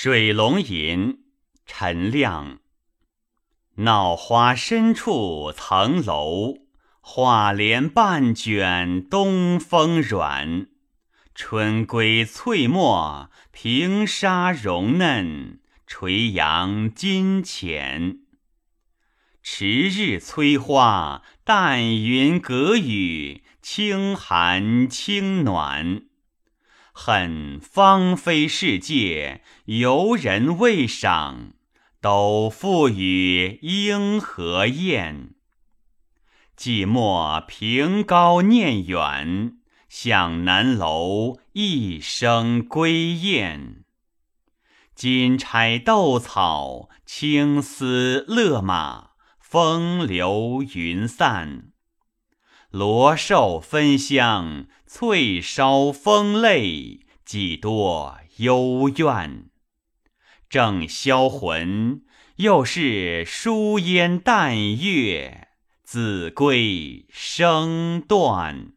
水龙吟，陈亮。闹花深处层楼，画帘半卷东风软。春归翠墨，平沙绒嫩，垂杨金浅。迟日催花，淡云隔雨，清寒清暖。恨芳菲世界，游人未赏，都付与莺和燕。寂寞凭高念远，向南楼一声归雁。金钗斗草，青丝勒马，风流云散。罗寿芬香，翠梢风泪，几多幽怨。正销魂，又是疏烟淡月，子规声断。